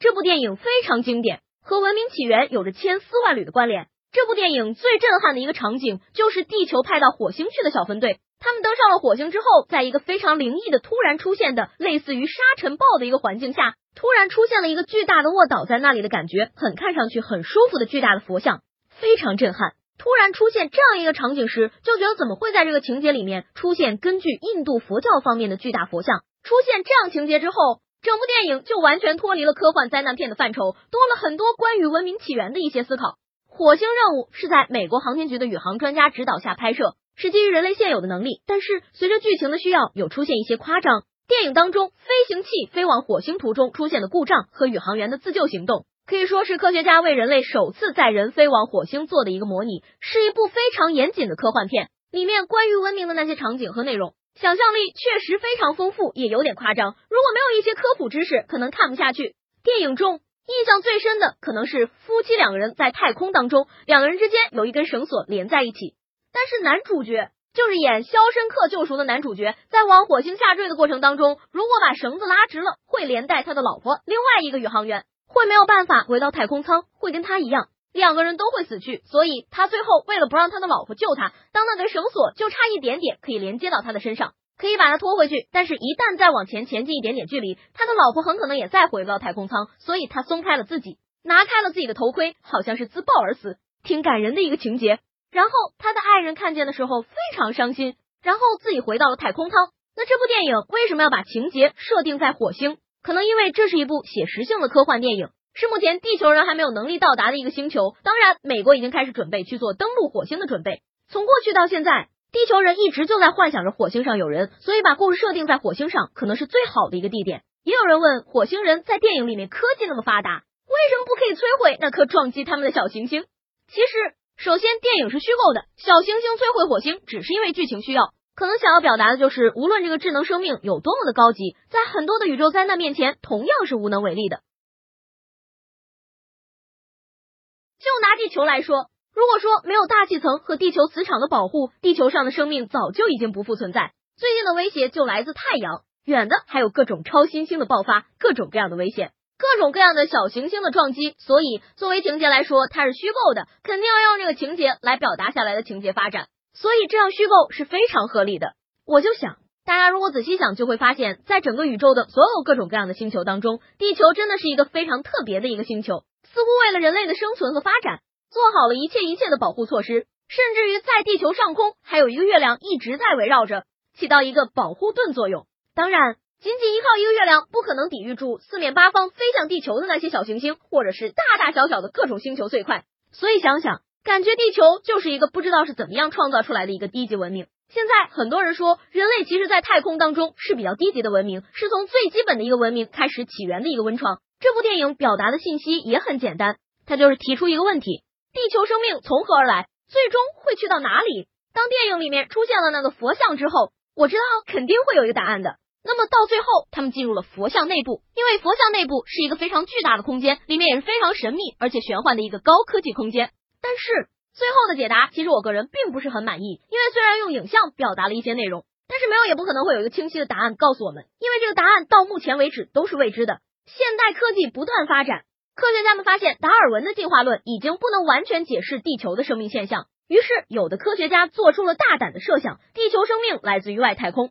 这部电影非常经典，和《文明起源》有着千丝万缕的关联。这部电影最震撼的一个场景，就是地球派到火星去的小分队。他们登上了火星之后，在一个非常灵异的突然出现的类似于沙尘暴的一个环境下，突然出现了一个巨大的卧倒在那里的感觉，很看上去很舒服的巨大的佛像，非常震撼。突然出现这样一个场景时，就觉得怎么会在这个情节里面出现根据印度佛教方面的巨大佛像？出现这样情节之后，整部电影就完全脱离了科幻灾难片的范畴，多了很多关于文明起源的一些思考。火星任务是在美国航天局的宇航专家指导下拍摄，是基于人类现有的能力。但是随着剧情的需要，有出现一些夸张。电影当中，飞行器飞往火星途中出现的故障和宇航员的自救行动，可以说是科学家为人类首次载人飞往火星做的一个模拟，是一部非常严谨的科幻片。里面关于文明的那些场景和内容，想象力确实非常丰富，也有点夸张。如果没有一些科普知识，可能看不下去。电影中。印象最深的可能是夫妻两个人在太空当中，两个人之间有一根绳索连在一起。但是男主角就是演《肖申克救赎》的男主角，在往火星下坠的过程当中，如果把绳子拉直了，会连带他的老婆，另外一个宇航员会没有办法回到太空舱，会跟他一样，两个人都会死去。所以他最后为了不让他的老婆救他，当那根绳索就差一点点可以连接到他的身上。可以把他拖回去，但是，一旦再往前前进一点点距离，他的老婆很可能也再回不到太空舱，所以他松开了自己，拿开了自己的头盔，好像是自爆而死，挺感人的一个情节。然后他的爱人看见的时候非常伤心，然后自己回到了太空舱。那这部电影为什么要把情节设定在火星？可能因为这是一部写实性的科幻电影，是目前地球人还没有能力到达的一个星球。当然，美国已经开始准备去做登陆火星的准备。从过去到现在。地球人一直就在幻想着火星上有人，所以把故事设定在火星上可能是最好的一个地点。也有人问，火星人在电影里面科技那么发达，为什么不可以摧毁那颗撞击他们的小行星？其实，首先电影是虚构的，小行星摧毁火星只是因为剧情需要，可能想要表达的就是，无论这个智能生命有多么的高级，在很多的宇宙灾难面前，同样是无能为力的。就拿地球来说。如果说没有大气层和地球磁场的保护，地球上的生命早就已经不复存在。最近的威胁就来自太阳，远的还有各种超新星的爆发，各种各样的危险，各种各样的小行星的撞击。所以作为情节来说，它是虚构的，肯定要用这个情节来表达下来的情节发展。所以这样虚构是非常合理的。我就想，大家如果仔细想，就会发现，在整个宇宙的所有各种各样的星球当中，地球真的是一个非常特别的一个星球，似乎为了人类的生存和发展。做好了一切一切的保护措施，甚至于在地球上空还有一个月亮一直在围绕着，起到一个保护盾作用。当然，仅仅依靠一个月亮不可能抵御住四面八方飞向地球的那些小行星，或者是大大小小的各种星球碎块。所以想想，感觉地球就是一个不知道是怎么样创造出来的一个低级文明。现在很多人说，人类其实，在太空当中是比较低级的文明，是从最基本的一个文明开始起源的一个温床。这部电影表达的信息也很简单，它就是提出一个问题。地球生命从何而来？最终会去到哪里？当电影里面出现了那个佛像之后，我知道肯定会有一个答案的。那么到最后，他们进入了佛像内部，因为佛像内部是一个非常巨大的空间，里面也是非常神秘而且玄幻的一个高科技空间。但是最后的解答，其实我个人并不是很满意，因为虽然用影像表达了一些内容，但是没有也不可能会有一个清晰的答案告诉我们，因为这个答案到目前为止都是未知的。现代科技不断发展。科学家们发现，达尔文的进化论已经不能完全解释地球的生命现象。于是，有的科学家做出了大胆的设想：地球生命来自于外太空。